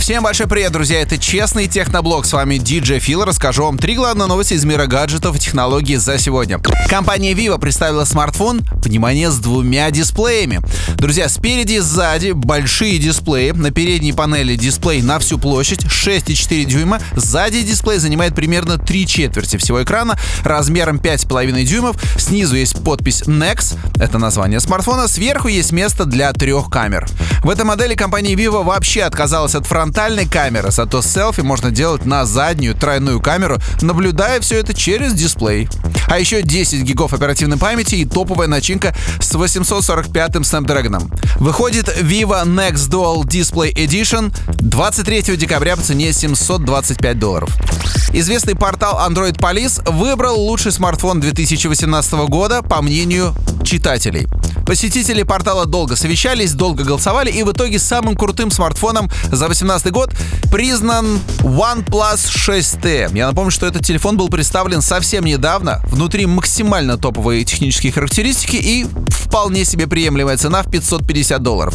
Всем большой привет, друзья! Это Честный Техноблог. С вами DJ Фил. Расскажу вам три главные новости из мира гаджетов и технологий за сегодня. Компания Vivo представила смартфон, внимание, с двумя дисплеями. Друзья, спереди и сзади большие дисплеи. На передней панели дисплей на всю площадь 6,4 дюйма. Сзади дисплей занимает примерно 3 четверти всего экрана размером 5,5 дюймов. Снизу есть подпись Nex, это название смартфона. Сверху есть место для трех камер. В этой модели компания Vivo вообще отказалась от фронтальной камеры, зато селфи можно делать на заднюю тройную камеру, наблюдая все это через дисплей. А еще 10 гигов оперативной памяти и топовая начинка с 845-м Snapdragon. Выходит Vivo Next Dual Display Edition 23 декабря по цене 725 долларов. Известный портал Android Police выбрал лучший смартфон 2018 года по мнению читателей. Посетители портала долго совещались, долго голосовали, и в итоге самым крутым смартфоном за 2018 год признан OnePlus 6T. Я напомню, что этот телефон был представлен совсем недавно. Внутри максимально топовые технические характеристики и вполне себе приемлемая цена в 550 долларов.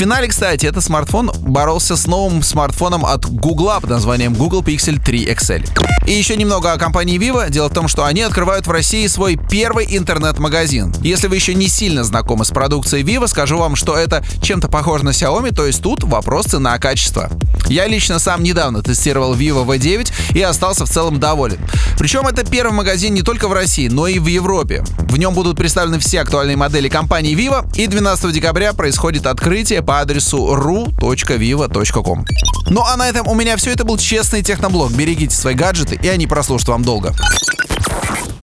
Финале, кстати, этот смартфон боролся с новым смартфоном от Google под названием Google Pixel 3 XL. И еще немного о компании Vivo. Дело в том, что они открывают в России свой первый интернет-магазин. Если вы еще не сильно знакомы с продукцией Vivo, скажу вам, что это чем-то похоже на Xiaomi, то есть тут вопрос цена-качество. Я лично сам недавно тестировал Vivo V9 и остался в целом доволен. Причем это первый магазин не только в России, но и в Европе. В нем будут представлены все актуальные модели компании Vivo, и 12 декабря происходит открытие по адресу ru.vivo.com. Ну а на этом у меня все. Это был честный техноблог. Берегите свои гаджеты, и они прослужат вам долго.